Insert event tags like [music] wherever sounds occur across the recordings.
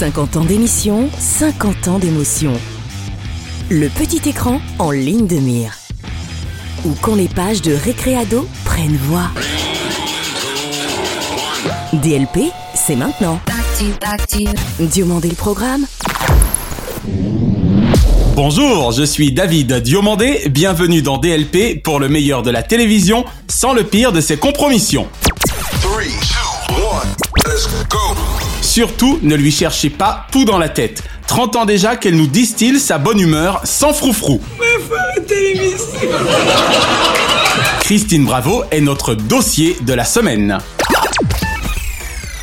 50 ans d'émission, 50 ans d'émotion. Le petit écran en ligne de mire. Ou quand les pages de Récréado prennent voix. DLP, c'est maintenant. Diomandé le programme. Bonjour, je suis David Diomandé, bienvenue dans DLP pour le meilleur de la télévision sans le pire de ses compromissions. Three, two, one, let's go. Surtout, ne lui cherchez pas tout dans la tête. 30 ans déjà qu'elle nous distille sa bonne humeur sans froufrou. Christine Bravo est notre dossier de la semaine.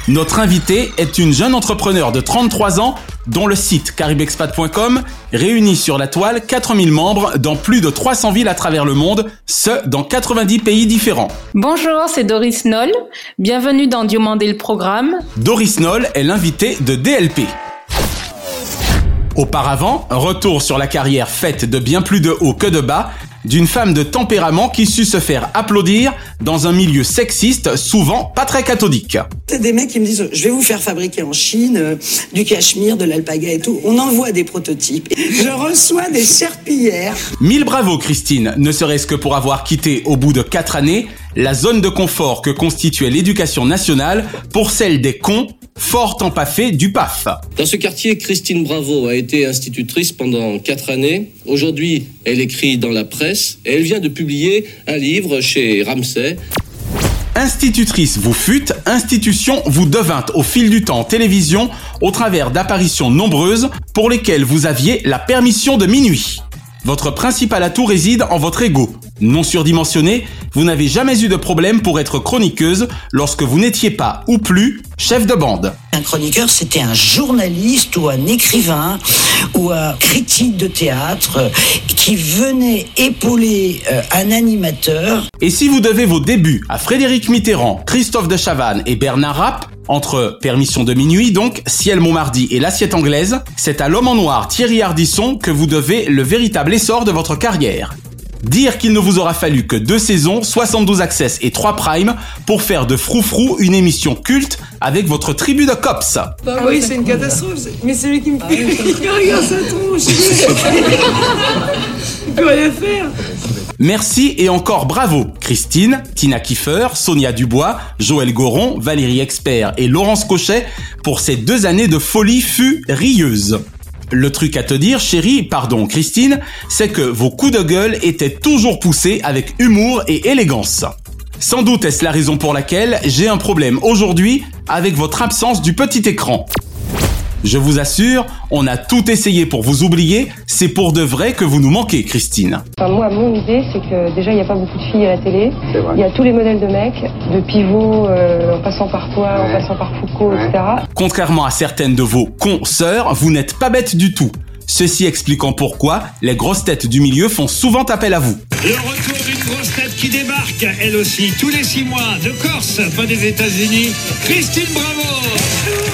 Notre invitée est une jeune entrepreneur de 33 ans dont le site caribexpat.com réunit sur la toile 4000 membres dans plus de 300 villes à travers le monde, ce dans 90 pays différents. Bonjour, c'est Doris Noll. Bienvenue dans Diomandé le programme. Doris Noll est l'invitée de DLP. Auparavant, retour sur la carrière faite de bien plus de haut que de bas d'une femme de tempérament qui sut se faire applaudir dans un milieu sexiste souvent pas très cathodique. C'est des mecs qui me disent je vais vous faire fabriquer en Chine euh, du cachemire, de l'alpaga et tout. On envoie des prototypes. Je reçois des serpillères. Mille bravo Christine, ne serait-ce que pour avoir quitté au bout de quatre années la zone de confort que constituait l'éducation nationale pour celle des cons, fort empaffés du PAF. Dans ce quartier, Christine Bravo a été institutrice pendant quatre années. Aujourd'hui, elle écrit dans la presse et elle vient de publier un livre chez Ramsay. Institutrice vous fûtes, institution vous devint au fil du temps en télévision au travers d'apparitions nombreuses pour lesquelles vous aviez la permission de minuit. Votre principal atout réside en votre ego. Non surdimensionné, vous n'avez jamais eu de problème pour être chroniqueuse lorsque vous n'étiez pas ou plus chef de bande. Un chroniqueur, c'était un journaliste ou un écrivain ou un critique de théâtre qui venait épauler euh, un animateur. Et si vous devez vos débuts à Frédéric Mitterrand, Christophe de Chavannes et Bernard Rapp, entre Permission de minuit donc, Ciel Montmardi et L'assiette anglaise, c'est à l'homme en noir Thierry Ardisson que vous devez le véritable essor de votre carrière. Dire qu'il ne vous aura fallu que deux saisons, 72 access et 3 primes pour faire de Froufrou une émission culte avec votre tribu de cops. Ah oui, c'est une catastrophe. Mais c'est lui qui me fait. Regarde sa tronche. Il peut rien faire. Merci et encore bravo Christine, Tina Kiefer, Sonia Dubois, Joël Goron, Valérie Expert et Laurence Cochet pour ces deux années de folie furieuse. Le truc à te dire, chérie, pardon Christine, c'est que vos coups de gueule étaient toujours poussés avec humour et élégance. Sans doute est-ce la raison pour laquelle j'ai un problème aujourd'hui avec votre absence du petit écran. Je vous assure, on a tout essayé pour vous oublier, c'est pour de vrai que vous nous manquez, Christine. Enfin, moi, mon idée, c'est que déjà, il n'y a pas beaucoup de filles à la télé. Il y a tous les modèles de mecs, de pivot, euh, en passant par toi, en passant par Foucault, etc. Contrairement à certaines de vos consoeurs, vous n'êtes pas bête du tout. Ceci expliquant pourquoi les grosses têtes du milieu font souvent appel à vous. Le retour d'une grosse tête qui débarque, elle aussi, tous les six mois, de Corse, pas des États-Unis, Christine Bravo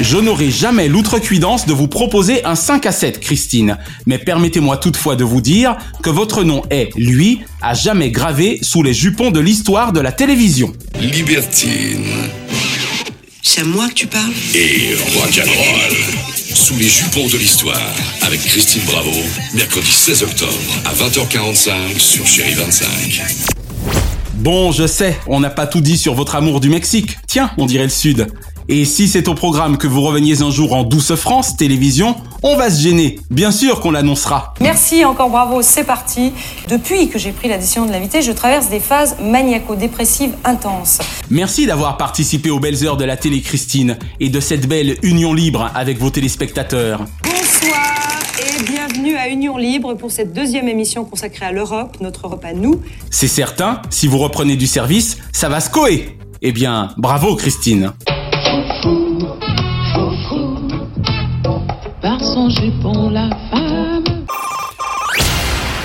Je n'aurai jamais l'outrecuidance de vous proposer un 5 à 7, Christine. Mais permettez-moi toutefois de vous dire que votre nom est, lui, à jamais gravé sous les jupons de l'histoire de la télévision. Libertine C'est à moi que tu parles? Et rock'n'roll. Sous les jupons de l'histoire, avec Christine Bravo, mercredi 16 octobre à 20h45 sur Chéri 25. Bon, je sais, on n'a pas tout dit sur votre amour du Mexique. Tiens, on dirait le Sud. Et si c'est au programme que vous reveniez un jour en douce France, télévision, on va se gêner. Bien sûr qu'on l'annoncera. Merci, encore bravo, c'est parti. Depuis que j'ai pris la décision de l'inviter, je traverse des phases maniaco-dépressives intenses. Merci d'avoir participé aux belles heures de la télé Christine et de cette belle union libre avec vos téléspectateurs. Bonsoir et bienvenue à Union Libre pour cette deuxième émission consacrée à l'Europe, notre Europe à nous. C'est certain, si vous reprenez du service, ça va se coer. Eh bien, bravo Christine. Danger pour la femme.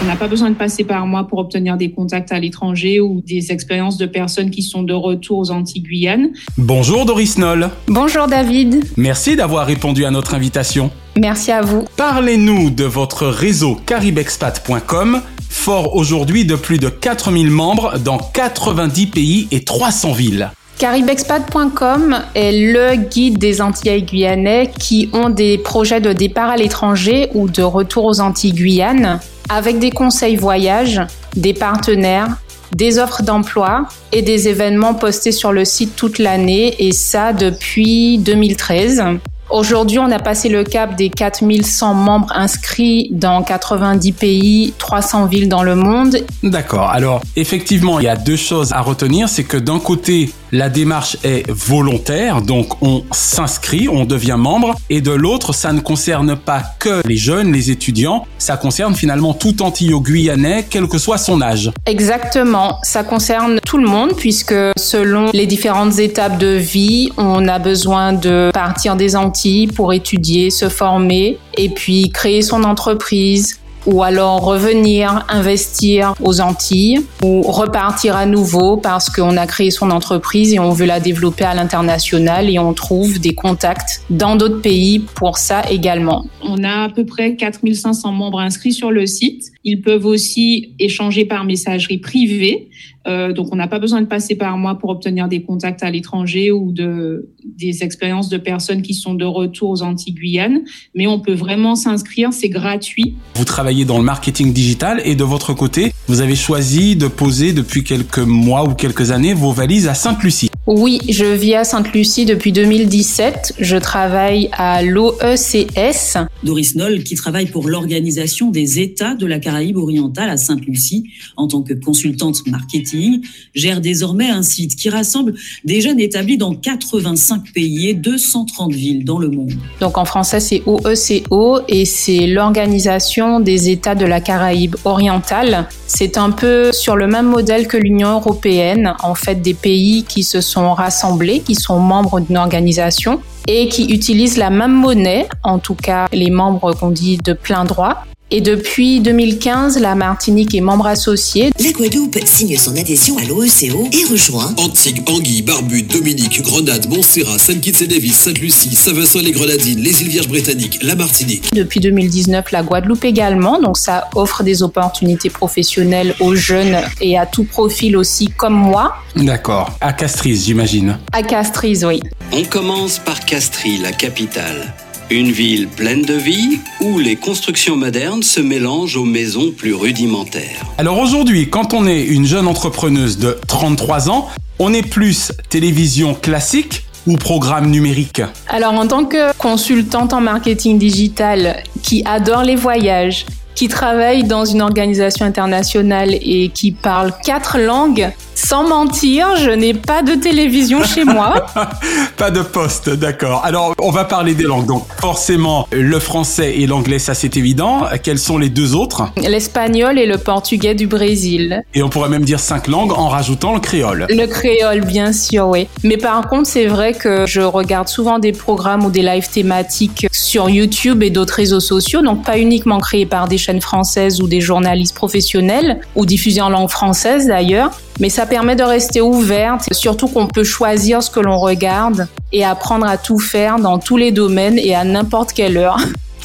On n'a pas besoin de passer par moi pour obtenir des contacts à l'étranger ou des expériences de personnes qui sont de retour aux Antilles-Guyane. Bonjour Doris Noll. Bonjour David. Merci d'avoir répondu à notre invitation. Merci à vous. Parlez-nous de votre réseau caribexpat.com, fort aujourd'hui de plus de 4000 membres dans 90 pays et 300 villes. Caribexpat.com est le guide des Antillais guyanais qui ont des projets de départ à l'étranger ou de retour aux Antilles Guyane avec des conseils voyage, des partenaires, des offres d'emploi et des événements postés sur le site toute l'année et ça depuis 2013. Aujourd'hui, on a passé le cap des 4100 membres inscrits dans 90 pays, 300 villes dans le monde. D'accord. Alors, effectivement, il y a deux choses à retenir. C'est que d'un côté, la démarche est volontaire, donc on s'inscrit, on devient membre, et de l'autre, ça ne concerne pas que les jeunes, les étudiants, ça concerne finalement tout Antillo-Guyanais, quel que soit son âge. Exactement, ça concerne tout le monde puisque selon les différentes étapes de vie, on a besoin de partir des Antilles pour étudier, se former et puis créer son entreprise, ou alors revenir investir aux Antilles ou repartir à nouveau parce qu'on a créé son entreprise et on veut la développer à l'international et on trouve des contacts dans d'autres pays pour ça également. On a à peu près 4500 membres inscrits sur le site. Ils peuvent aussi échanger par messagerie privée. Euh, donc, on n'a pas besoin de passer par moi pour obtenir des contacts à l'étranger ou de, des expériences de personnes qui sont de retour aux Antilles-Guyane. Mais on peut vraiment s'inscrire, c'est gratuit. Vous travaillez dans le marketing digital et de votre côté, vous avez choisi de poser depuis quelques mois ou quelques années vos valises à Sainte-Lucie. Oui, je vis à Sainte-Lucie depuis 2017. Je travaille à l'OECS. Doris Noll, qui travaille pour l'Organisation des États de la Caraïbe orientale à Sainte-Lucie en tant que consultante marketing, gère désormais un site qui rassemble des jeunes établis dans 85 pays et 230 villes dans le monde. Donc en français, c'est OECO et c'est l'Organisation des États de la Caraïbe orientale. C'est un peu sur le même modèle que l'Union européenne, en fait des pays qui se sont rassemblés, qui sont membres d'une organisation et qui utilisent la même monnaie, en tout cas les membres qu'on dit de plein droit. Et depuis 2015, la Martinique est membre associé. La Guadeloupe signe son adhésion à l'OECO et rejoint Antigua, Anguille, Barbude, Dominique, Grenade, Montserrat, Saint-Kitts-et-Nevis, Sainte-Lucie, Saint-Vincent-les-Grenadines, les îles Vierges britanniques, la Martinique. Depuis 2019, la Guadeloupe également. Donc ça offre des opportunités professionnelles aux jeunes et à tout profil aussi comme moi. D'accord. À Castries, j'imagine. À Castries, oui. On commence par Castries, la capitale. Une ville pleine de vie où les constructions modernes se mélangent aux maisons plus rudimentaires. Alors aujourd'hui, quand on est une jeune entrepreneuse de 33 ans, on est plus télévision classique ou programme numérique Alors en tant que consultante en marketing digital qui adore les voyages, qui travaille dans une organisation internationale et qui parle quatre langues, sans mentir, je n'ai pas de télévision chez moi. [laughs] pas de poste, d'accord. Alors, on va parler des langues. Donc, forcément, le français et l'anglais, ça c'est évident. Quels sont les deux autres? L'espagnol et le portugais du Brésil. Et on pourrait même dire cinq langues en rajoutant le créole. Le créole, bien sûr, oui. Mais par contre, c'est vrai que je regarde souvent des programmes ou des lives thématiques sur YouTube et d'autres réseaux sociaux, donc pas uniquement créés par des chaînes françaises ou des journalistes professionnels, ou diffusés en langue française d'ailleurs, mais ça permet de rester ouverte, surtout qu'on peut choisir ce que l'on regarde et apprendre à tout faire dans tous les domaines et à n'importe quelle heure.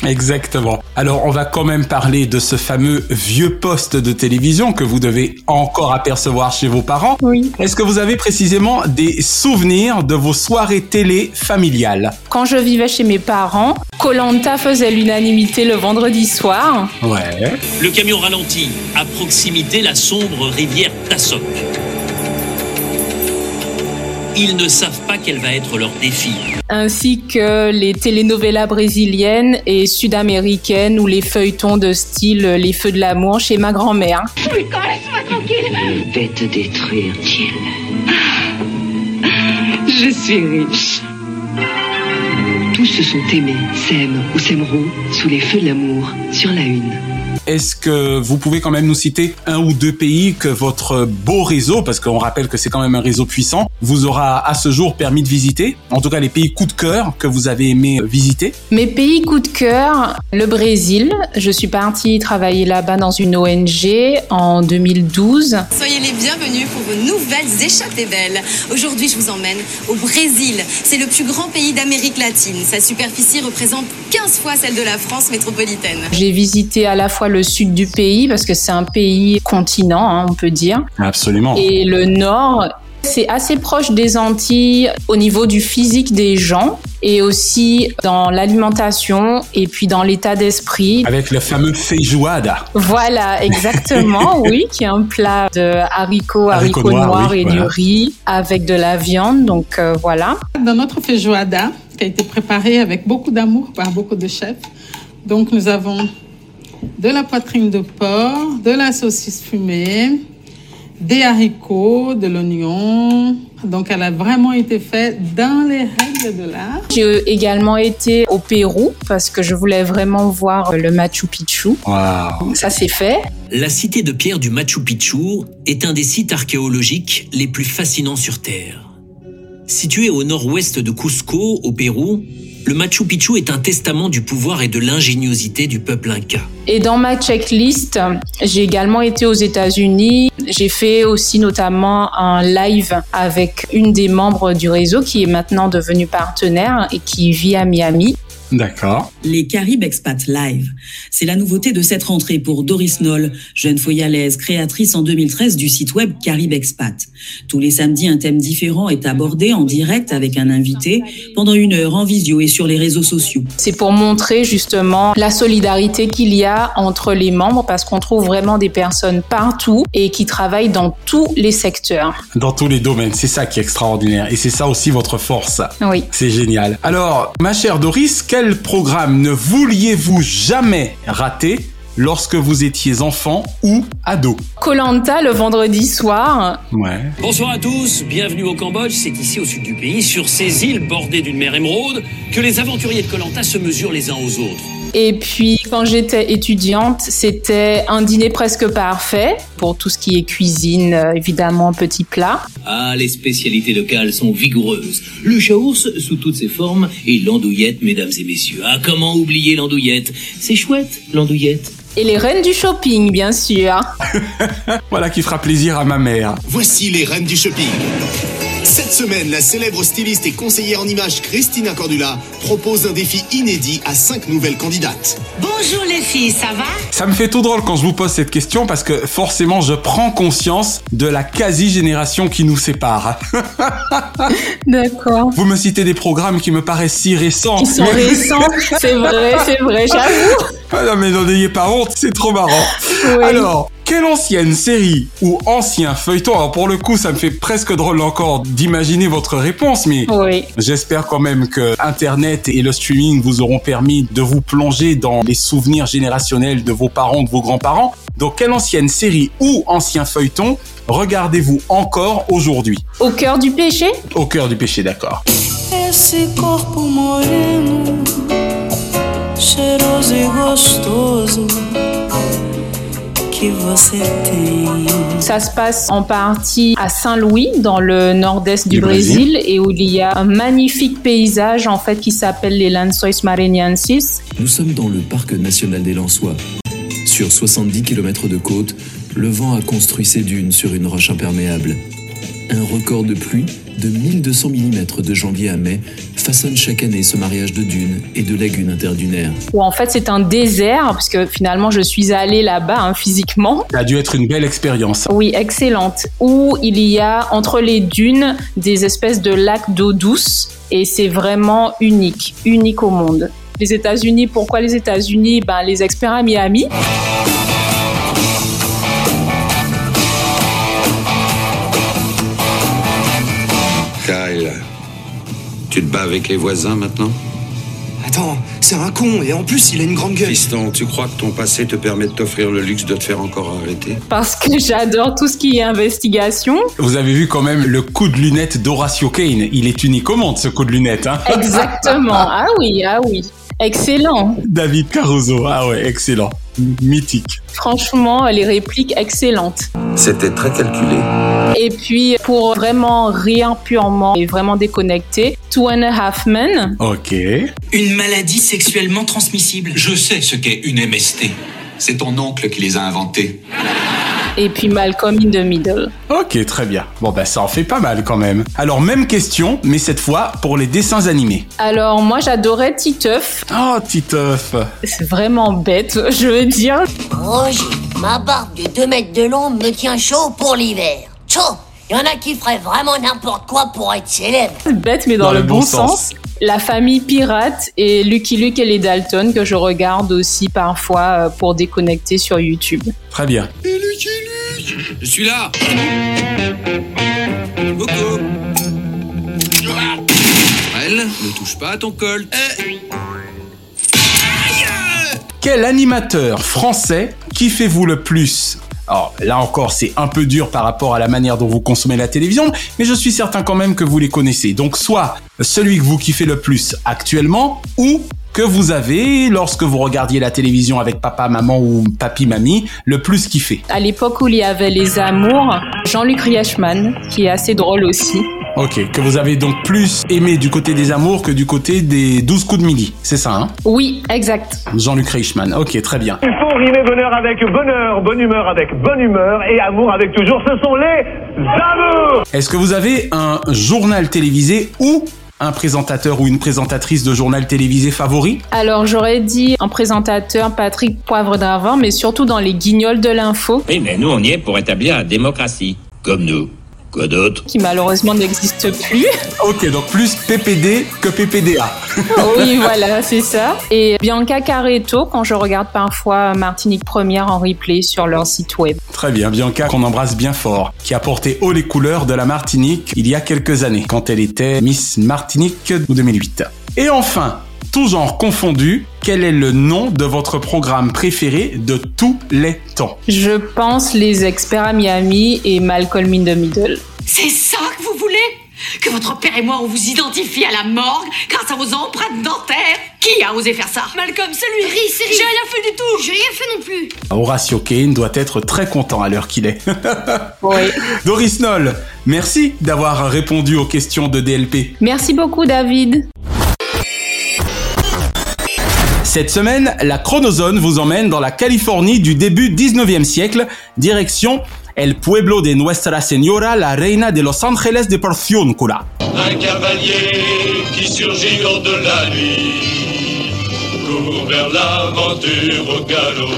Exactement. Alors on va quand même parler de ce fameux vieux poste de télévision que vous devez encore apercevoir chez vos parents. Oui. Est-ce que vous avez précisément des souvenirs de vos soirées télé familiales? Quand je vivais chez mes parents, Colanta faisait l'unanimité le vendredi soir. Ouais. Le camion ralentit à proximité la sombre rivière Tassoc. Ils ne savent pas quel va être leur défi. Ainsi que les telenovelas brésiliennes et sud-américaines ou les feuilletons de style Les Feux de l'amour chez ma grand-mère. Putain, laisse-moi tranquille? Je vais te détruire, Jill. Je suis riche. Tous se sont aimés, s'aiment ou s'aimeront sous les feux de l'amour sur la une. Est-ce que vous pouvez quand même nous citer un ou deux pays que votre beau réseau, parce qu'on rappelle que c'est quand même un réseau puissant, vous aura à ce jour permis de visiter? En tout cas, les pays coup de cœur que vous avez aimé visiter? Mes pays coup de cœur, le Brésil. Je suis partie travailler là-bas dans une ONG en 2012. Soyez les bienvenus pour vos nouvelles échappées belles. Aujourd'hui, je vous emmène au Brésil. C'est le plus grand pays d'Amérique latine. Sa superficie représente 15 fois celle de la France métropolitaine. J'ai visité à la fois le sud du pays parce que c'est un pays continent, hein, on peut dire. Absolument. Et le nord. C'est assez proche des Antilles au niveau du physique des gens et aussi dans l'alimentation et puis dans l'état d'esprit. Avec le fameux feijoada. Voilà, [laughs] exactement, oui, qui est un plat de haricots, haricots, haricots noirs, noirs oui, et voilà. du riz avec de la viande. Donc euh, voilà. Dans notre feijoada, qui a été préparé avec beaucoup d'amour par beaucoup de chefs, donc nous avons de la poitrine de porc, de la saucisse fumée, des haricots, de l'oignon. Donc, elle a vraiment été faite dans les règles de l'art. J'ai également été au Pérou parce que je voulais vraiment voir le Machu Picchu. Wow. Ça, c'est fait. La cité de pierre du Machu Picchu est un des sites archéologiques les plus fascinants sur Terre. Situé au nord-ouest de Cusco, au Pérou, le Machu Picchu est un testament du pouvoir et de l'ingéniosité du peuple inca. Et dans ma checklist, j'ai également été aux États-Unis. J'ai fait aussi notamment un live avec une des membres du réseau qui est maintenant devenue partenaire et qui vit à Miami. D'accord. Les Caribes Expat Live. C'est la nouveauté de cette rentrée pour Doris Noll, jeune foyalaise, créatrice en 2013 du site web Caribe Expat. Tous les samedis, un thème différent est abordé en direct avec un invité pendant une heure en visio et sur les réseaux sociaux. C'est pour montrer justement la solidarité qu'il y a entre les membres parce qu'on trouve vraiment des personnes partout et qui travaillent dans tous les secteurs. Dans tous les domaines. C'est ça qui est extraordinaire. Et c'est ça aussi votre force. Oui. C'est génial. Alors, ma chère Doris, quel programme ne vouliez-vous jamais rater lorsque vous étiez enfant ou ado Colanta le vendredi soir. Ouais. Bonsoir à tous, bienvenue au Cambodge. C'est ici au sud du pays, sur ces îles bordées d'une mer émeraude, que les aventuriers de Colanta se mesurent les uns aux autres. Et puis, quand j'étais étudiante, c'était un dîner presque parfait pour tout ce qui est cuisine, évidemment, petits plats. Ah, les spécialités locales sont vigoureuses. Le chaours sous toutes ses formes et l'andouillette, mesdames et messieurs. Ah, comment oublier l'andouillette? C'est chouette, l'andouillette. Et les reines du shopping, bien sûr. [laughs] voilà qui fera plaisir à ma mère. Voici les reines du shopping. Cette semaine, la célèbre styliste et conseillère en images Christina Cordula propose un défi inédit à cinq nouvelles candidates. Bonjour les filles, ça va? Ça me fait tout drôle quand je vous pose cette question parce que forcément je prends conscience de la quasi-génération qui nous sépare. [laughs] D'accord. Vous me citez des programmes qui me paraissent si récents. Qui sont mais... récents, c'est vrai, c'est vrai, j'avoue. Ah non mais n'en ayez pas honte, c'est trop marrant. Oui. Alors, quelle ancienne série ou ancien feuilleton, alors pour le coup ça me fait presque drôle encore d'imaginer votre réponse, mais oui. j'espère quand même que Internet et le streaming vous auront permis de vous plonger dans les souvenirs générationnels de vos parents, de vos grands-parents. Donc quelle ancienne série ou ancien feuilleton regardez-vous encore aujourd'hui? Au cœur du péché? Au cœur du péché, d'accord. Esse corpo moreno, cheiroso e gostoso. Ça se passe en partie à Saint-Louis, dans le nord-est du, du Brésil, Brésil, et où il y a un magnifique paysage en fait qui s'appelle les Lençóis Maranhenses. Nous sommes dans le parc national des Lençois. Sur 70 km de côte, le vent a construit ses dunes sur une roche imperméable. Un record de pluie de 1200 mm de janvier à mai façonne chaque année ce mariage de dunes et de lagunes interdunaires. Où en fait c'est un désert, parce que finalement je suis allée là-bas hein, physiquement. Ça a dû être une belle expérience. Oui, excellente. Où il y a entre les dunes des espèces de lacs d'eau douce et c'est vraiment unique, unique au monde. Les États-Unis, pourquoi les États-Unis? Ben les experts à Miami. Tu te bats avec les voisins maintenant Attends, c'est un con et en plus il a une grande gueule. Fiston, tu crois que ton passé te permet de t'offrir le luxe de te faire encore arrêter Parce que j'adore tout ce qui est investigation. Vous avez vu quand même le coup de lunettes d'Horatio Kane. Il est unique au monde ce coup de lunettes. Hein Exactement. [laughs] Ah oui, ah oui. Excellent. David Caruso, ah ouais, excellent. Mythique. Franchement, les répliques excellentes. C'était très calculé. Et puis, pour vraiment rire purement et vraiment déconnecté, Two and a Half Men. Ok. Une maladie sexuellement transmissible. Je sais ce qu'est une MST. C'est ton oncle qui les a inventés. Et puis Malcolm in the Middle. Ok, très bien. Bon, bah ça en fait pas mal quand même. Alors, même question, mais cette fois pour les dessins animés. Alors, moi, j'adorais Titeuf. Oh, Titeuf. C'est vraiment bête, [laughs] je veux dire. Roger, ma barbe de 2 mètres de long me tient chaud pour l'hiver. Chaud Il y en a qui feraient vraiment n'importe quoi pour être célèbre. Bête, mais dans, le, bon, sens. La famille pirate et Lucky Luke et les Dalton que je regarde aussi parfois euh, pour déconnecter sur YouTube. Très bien. Je suis là. Coucou Elle, ne touche pas à ton col. Quel animateur français kiffez-vous le plus? Alors là encore, c'est un peu dur par rapport à la manière dont vous consommez la télévision, mais je suis certain quand même que vous les connaissez. Donc soit celui que vous kiffez le plus actuellement, ou que vous avez, lorsque vous regardiez la télévision avec papa, maman ou papy, mamie, le plus kiffé? À l'époque où il y avait les amours, Jean-Luc Riechmann, qui est assez drôle aussi. Ok, que vous avez donc plus aimé du côté des amours que du côté des 12 coups de midi, c'est ça, hein? Oui, exact. Jean-Luc Reichmann, ok, très bien. Il faut rimer bonheur avec bonheur, bonne humeur avec bonne humeur et amour avec toujours. Ce sont les amours Est-ce que vous avez un journal télévisé ou un présentateur ou une présentatrice de journal télévisé favori Alors j'aurais dit un présentateur Patrick Poivre d'Avant, mais surtout dans les guignols de l'info. Oui, mais nous on y est pour établir la démocratie, comme nous. Quoi d'autre Qui malheureusement n'existe plus. [laughs] Ok, donc plus PPD que PPDA. [laughs] oui, voilà, c'est ça. Et Bianca Caretto, quand je regarde parfois Martinique Première en replay sur leur site web. Très bien, Bianca, qu'on embrasse bien fort, qui a porté haut les couleurs de la Martinique il y a quelques années, quand elle était Miss Martinique 2008. Et enfin, tout genre confondu, quel est le nom de votre programme préféré de tous les temps? Je pense Les Experts à Miami et Malcolm in the Middle. C'est ça que vous voulez? Que votre père et moi on vous identifie à la morgue grâce à vos empreintes dentaires? Qui a osé faire ça? Malcolm, c'est lui c'est J'ai rien fait du tout J'ai rien fait non plus Horatio Kane doit être très content à l'heure qu'il est. Oui. [laughs] Doris Noll, merci d'avoir répondu aux questions de DLP. Merci beaucoup, David. Cette semaine, la chronozone vous emmène dans la Californie du début 19e siècle, direction El Pueblo de Nuestra Señora, la Reina de Los Angeles de Porciúncula. Un cavalier qui surgit lors de la nuit court vers l'aventure au galop.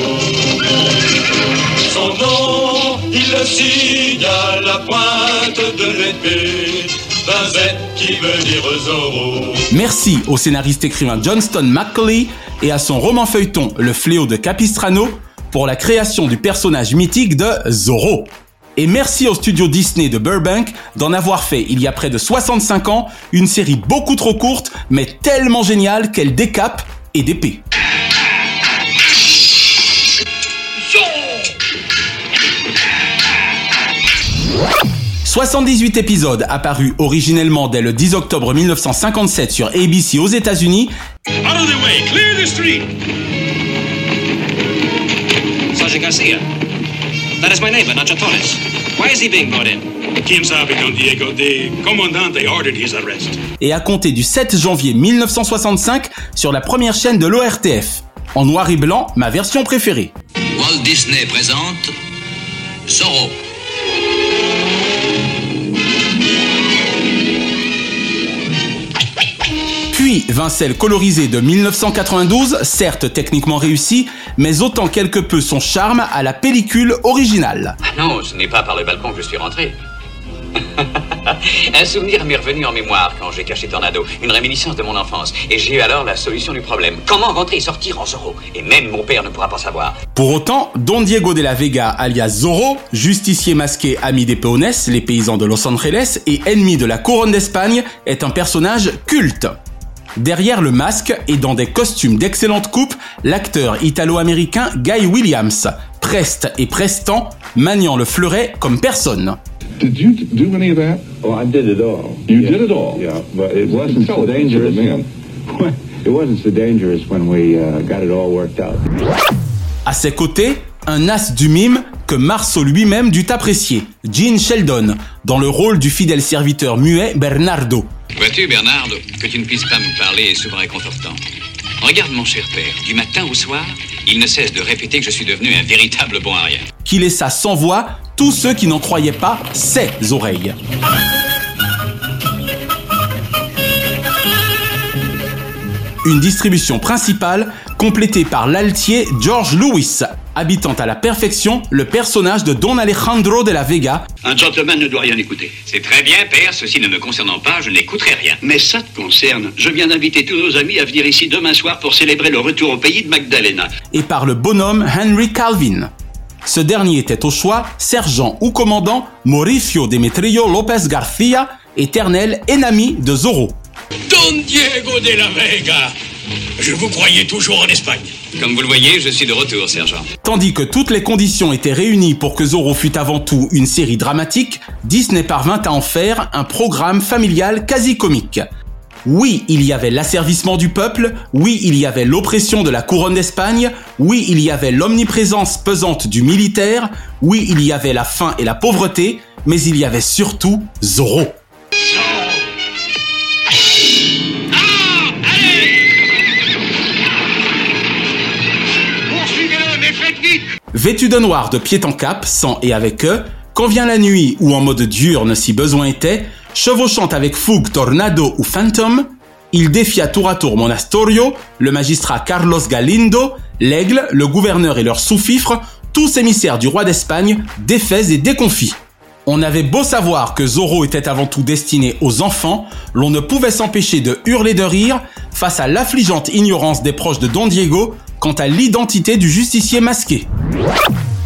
Son nom, il signe à la pointe de l'épée Merci au scénariste écrivain Johnston McCauley et à son roman feuilleton Le Fléau de Capistrano pour la création du personnage mythique de Zorro. Et merci au studio Disney de Burbank d'en avoir fait, il y a près de 65 ans, une série beaucoup trop courte, mais tellement géniale qu'elle décape et d'épée. « 78 épisodes apparus originellement dès le 10 octobre 1957 sur ABC aux États-Unis Out of the way, clear the street. Sergeant Garcia. That is my neighbor, Nacho Torres. Why is he being brought in? Quien sabe, Don Diego? The comandante ordered his arrest. et à compter du 7 janvier 1965 sur la première chaîne de l'ORTF. En noir et blanc, ma version préférée. Walt Disney présente Zorro. Puis Vincel colorisé de 1992, certes techniquement réussi, mais autant quelque peu son charme à la pellicule originale. Non, ce n'est pas par le balcon que je suis rentré. [laughs] Un souvenir m'est revenu en mémoire quand j'ai caché Tornado, une réminiscence de mon enfance. Et j'ai eu alors la solution du problème. Comment rentrer et sortir en Zorro? Et même mon père ne pourra pas savoir. Pour autant, Don Diego de la Vega, alias Zorro, justicier masqué ami des peones, les paysans de Los Angeles, et ennemi de la couronne d'Espagne, est un personnage culte. Derrière le masque et dans des costumes d'excellente coupe, l'acteur italo-américain Guy Williams, preste et prestant, maniant le fleuret comme personne. Did you do any of that? Oh, I did it all. You did it all? Yeah, but it wasn't so dangerous. Man. [laughs] It wasn't so dangerous when we uh, got it all worked out. À ses côtés, un as du mime que Marceau lui-même dut apprécier, Gene Sheldon, dans le rôle du fidèle serviteur muet Bernardo. Vois-tu, Bernard, que tu ne puisses pas me parler est souvent réconfortant. Regarde mon cher père, du matin au soir, il ne cesse de répéter que je suis devenu un véritable bon à rien. qui laissa sans voix tous ceux qui n'en croyaient pas ses oreilles. Une distribution principale complétée par l'altier George Lewis, habitant à la perfection le personnage de Don Alejandro de la Vega, Un gentleman ne doit rien écouter. C'est très bien, père, ceci ne me concernant pas, je n'écouterai rien. Mais ça te concerne. Je viens d'inviter tous nos amis à venir ici demain soir pour célébrer le retour au pays de Magdalena. et par le bonhomme Henry Calvin. Ce dernier était au choix sergent ou commandant Mauricio Demetrio López García, éternel ennemi de Zorro. Don Diego de la Vega Je vous croyais toujours en Espagne. Comme vous le voyez, je suis de retour, sergent. Tandis que toutes les conditions étaient réunies pour que Zorro fût avant tout une série dramatique, Disney parvint à en faire un programme familial quasi comique. Oui, il y avait l'asservissement du peuple, oui, il y avait l'oppression de la couronne d'Espagne, oui, il y avait l'omniprésence pesante du militaire, oui, il y avait la faim et la pauvreté, mais il y avait surtout Zorro. Vêtus de noir de pied en cap, sans et avec eux, quand vient la nuit ou en mode diurne si besoin était, chevauchant avec fougue Tornado ou Phantom, il défia tour à tour Monastorio, le magistrat Carlos Galindo, l'aigle, le gouverneur et leur sous-fifre, tous émissaires du roi d'Espagne, défaits et déconfits. On avait beau savoir que Zorro était avant tout destiné aux enfants, l'on ne pouvait s'empêcher de hurler de rire face à l'affligeante ignorance des proches de Don Diego quant à l'identité du justicier masqué.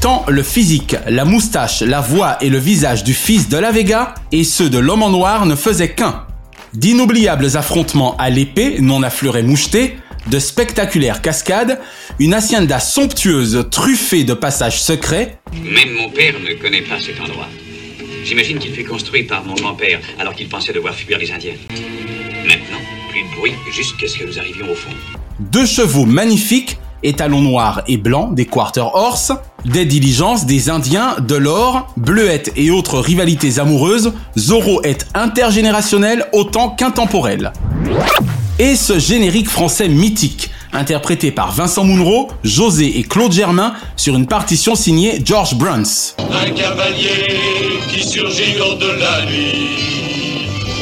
Tant le physique, la moustache, la voix et le visage du fils de la Vega et ceux de l'homme en noir ne faisaient qu'un. D'inoubliables affrontements à l'épée, non affleurés mouchetés, de spectaculaires cascades, une hacienda somptueuse truffée de passages secrets, Même mon père ne connaît pas cet endroit. J'imagine qu'il fut construit par mon grand-père alors qu'il pensait devoir fuir les Indiens. Maintenant, plus de bruit jusqu'à ce que nous arrivions au fond. deux chevaux magnifiques, étalons noirs et blancs des Quarter Horse, des diligences des Indiens, de l'or, bleuettes et autres rivalités amoureuses, Zorro est intergénérationnel autant qu'intemporel. Et ce générique français mythique, interprété par Vincent Munro, José et Claude Germain sur une partition signée George Bruns. Un cavalier qui surgit hors de la nuit.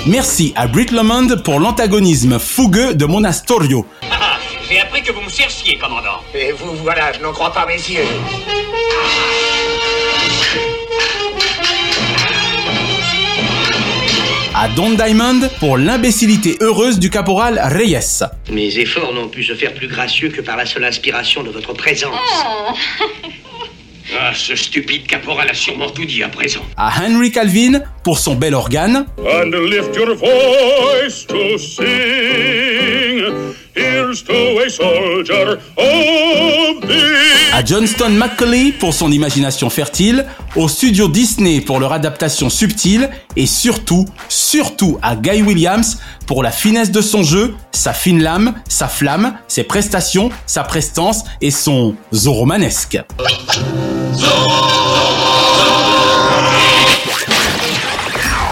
Merci à Britt Lemond pour l'antagonisme fougueux de Monastorio. Ah, J'ai appris que vous me cherchiez, commandant. Et vous, voilà, je n'en crois pas mes yeux. À Don Diamond pour l'imbécilité heureuse du caporal Reyes. Mes efforts n'ont pu se faire plus gracieux que par la seule inspiration de votre présence. [laughs] Ah, ce stupide caporal a sûrement tout dit à présent. À Henry Calvin pour son bel organe. And lift your voice to sing. Here's to a soldier of. À Johnston McCauley pour son imagination fertile, au studio Disney pour leur adaptation subtile, et surtout, surtout à Guy Williams pour la finesse de son jeu, sa fine lame, sa flamme, ses prestations, sa prestance et son Zorromanesque.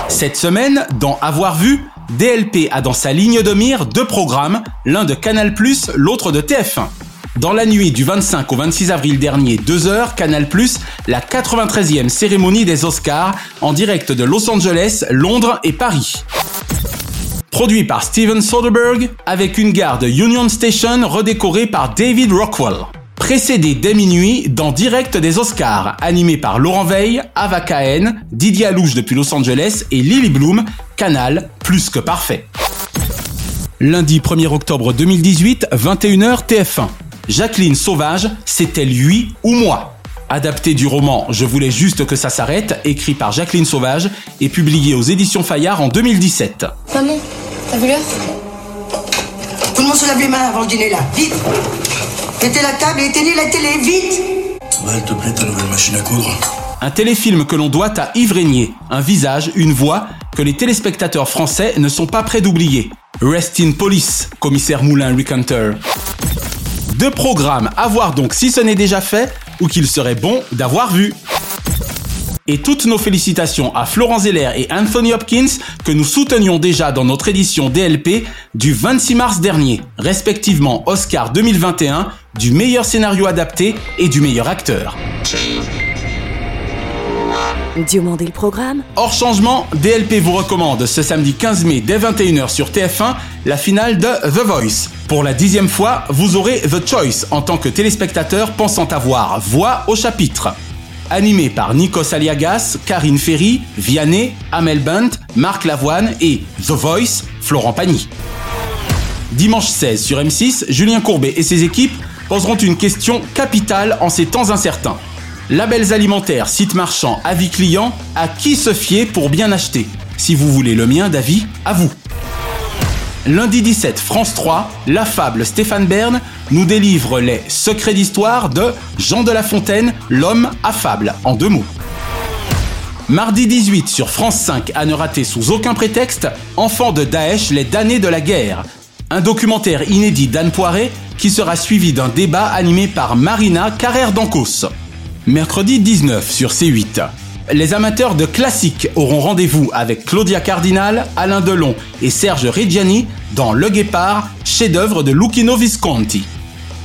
Cette semaine, dans Avoir vu, DLP a dans sa ligne de mire deux programmes, l'un de Canal+, l'autre de TF1. Dans la nuit du 25 au 26 avril dernier, 2h, Canal+, la 93e cérémonie des Oscars en direct de Los Angeles, Londres et Paris. Produit par Steven Soderbergh, avec une gare de Union Station redécorée par David Rockwell. Précédé dès minuit dans Direct des Oscars, animé par Laurent Veil, Ava Cahen, Didier Alouche depuis Los Angeles et Lily Bloom, Canal, plus que parfait. Lundi 1er octobre 2018, 21h TF1. Jacqueline Sauvage, c'était lui ou moi? Adapté du roman Je voulais juste que ça s'arrête, écrit par Jacqueline Sauvage et publié aux éditions Fayard en 2017. Maman, t'as vu Tout le monde se lave les mains avant le dîner là, vite Mettez la table et éteignez la télé, vite S'il te plaît, ta nouvelle machine à coudre. Un téléfilm que l'on doit à Yves Régnier, un visage, une voix que les téléspectateurs français ne sont pas prêts d'oublier. Rest in Police, commissaire Moulin Rick Hunter. Deux programmes à voir donc si ce n'est déjà fait ou qu'il serait bon d'avoir vu. Et toutes nos félicitations à Florent Zeller et Anthony Hopkins que nous soutenions déjà dans notre édition DLP du 26 mars dernier, respectivement Oscar 2021 du meilleur scénario adapté et du meilleur acteur. Le programme Hors changement, DLP vous recommande ce samedi 15 mai dès 21h sur TF1 la finale de The Voice. Pour la dixième fois, vous aurez The Choice en tant que téléspectateur pensant avoir voix au chapitre. Animé par Nikos Aliagas, Karine Ferry, Vianney, Amel Bunt, Marc Lavoine et The Voice, Florent Pagny. Dimanche 16 sur M6, Julien Courbet et ses équipes poseront une question capitale en ces temps incertains. Labels alimentaires, sites marchands, avis clients, à qui se fier pour bien acheter? Si vous voulez le mien d'avis, à vous. Lundi 17, France 3, la fable Stéphane Bern nous délivre les secrets d'histoire de Jean de La Fontaine, l'homme affable, en deux mots. Mardi 18 sur France 5, à ne rater sous aucun prétexte, Enfants de Daesh, les damnés de la guerre. Un documentaire inédit d'Anne Poiré qui sera suivi d'un débat animé par Marina Carrère d'Ancos. Mercredi 19 sur C8. Les amateurs de classiques auront rendez-vous avec Claudia Cardinal, Alain Delon et Serge Reggiani dans Le Guépard, chef-d'œuvre de Lucchino Visconti.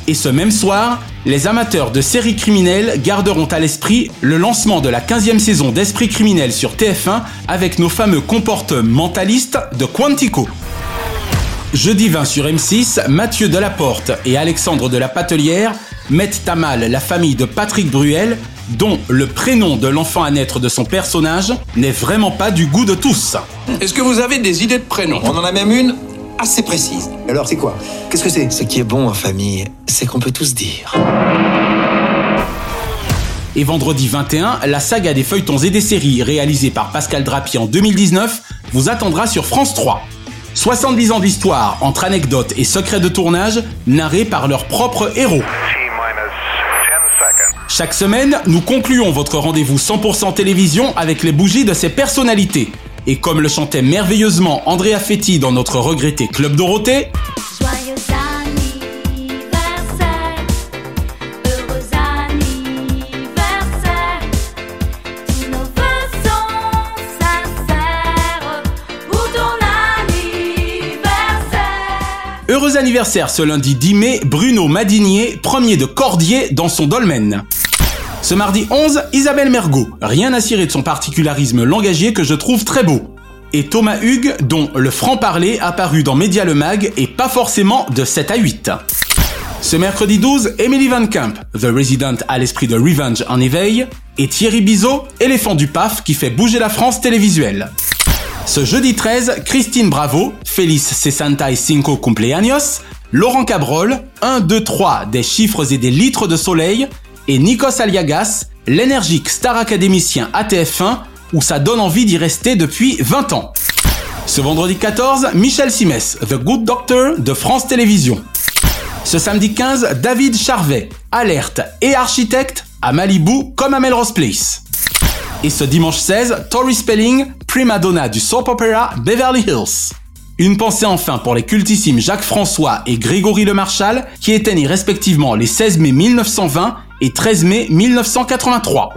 Et ce même soir, les amateurs de séries criminelles garderont à l'esprit le lancement de la 15e saison d'Esprit criminel sur TF1 avec nos fameux comportementalistes de Quantico. Jeudi 20 sur M6, Mathieu Delaporte et Alexandre de la Patelière mettent à mal la famille de Patrick Bruel, dont le prénom de l'enfant à naître de son personnage n'est vraiment pas du goût de tous. Est-ce que vous avez des idées de prénoms On en a même une assez précise. Alors c'est quoi? Qu'est-ce que c'est? Ce qui est bon en famille, c'est qu'on peut tous dire. Et vendredi 21, la saga des feuilletons et des séries réalisée par Pascal Drapi en 2019 vous attendra sur France 3. 70 ans d'histoire entre anecdotes et secrets de tournage narrés par leurs propres héros. Chaque semaine, nous concluons votre rendez-vous 100% télévision avec les bougies de ces personnalités. Et comme le chantait merveilleusement Andrea Fetti dans notre regretté Club Dorothée, ce lundi 10 mai, Bruno Madinier, premier de Cordier dans son dolmen. Ce mardi 11, Isabelle Mergot, rien à cirer de son particularisme langagier que je trouve très beau. Et Thomas Hugues, dont le franc-parler apparu dans Média le Mag et pas forcément de 7 à 8. Ce mercredi 12, Emily Van Camp, The Resident à l'esprit de Revenge en éveil, et Thierry Bizot, éléphant du PAF qui fait bouger la France télévisuelle. Ce jeudi 13, Christine Bravo, Feliz Sesanta y Cinco Cumpleaños, Laurent Cabrol, 1, 2, 3 des chiffres et des litres de soleil, et Nikos Aliagas, l'énergique star académicien ATF1, où ça donne envie d'y rester depuis 20 ans. Ce vendredi 14, Michel Simès, The Good Doctor de France Télévisions. Ce samedi 15, David Charvet, alerte et architecte à Malibu comme à Melrose Place. Et ce dimanche 16, Tori Spelling, prima donna du soap opera Beverly Hills. Une pensée enfin pour les cultissimes Jacques François et Grégory Le Marchal, qui étaient nés respectivement les 16 mai 1920 et 13 mai 1983.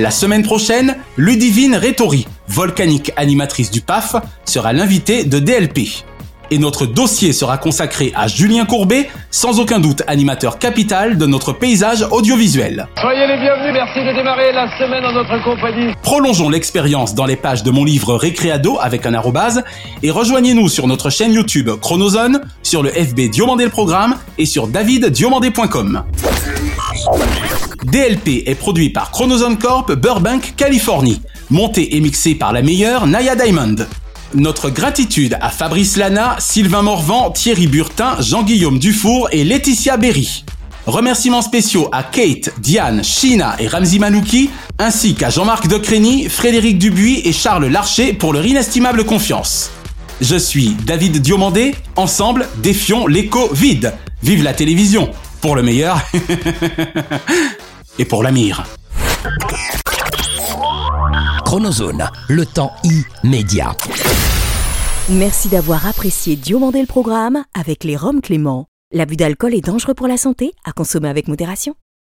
La semaine prochaine, Ludivine Rétori, volcanique animatrice du PAF, sera l'invitée de DLP. Et notre dossier sera consacré à Julien Courbet, sans aucun doute animateur capital de notre paysage audiovisuel. Soyez les bienvenus, merci de démarrer la semaine en notre compagnie. Prolongeons l'expérience dans les pages de mon livre Récréado avec un arrobase et rejoignez-nous sur notre chaîne YouTube Chronozone, sur le FB Diomandé le programme et sur daviddiomandé.com. DLP est produit par Chronozone Corp Burbank, Californie, monté et mixé par la meilleure Naya Diamond. Notre gratitude à Fabrice Lana, Sylvain Morvan, Thierry Burtin, Jean-Guillaume Dufour et Laetitia Berry. Remerciements spéciaux à Kate, Diane, Shina et Ramzi Manouki, ainsi qu'à Jean-Marc Docreny, Frédéric Dubuis et Charles Larcher pour leur inestimable confiance. Je suis David Diomandé, ensemble défions l'écho vide. Vive la télévision, pour le meilleur [laughs] et pour la mire. Chronozone, le temps immédiat. Merci d'avoir apprécié Diomandé le programme avec les Roms Clément. L'abus d'alcool est dangereux pour la santé, à consommer avec modération.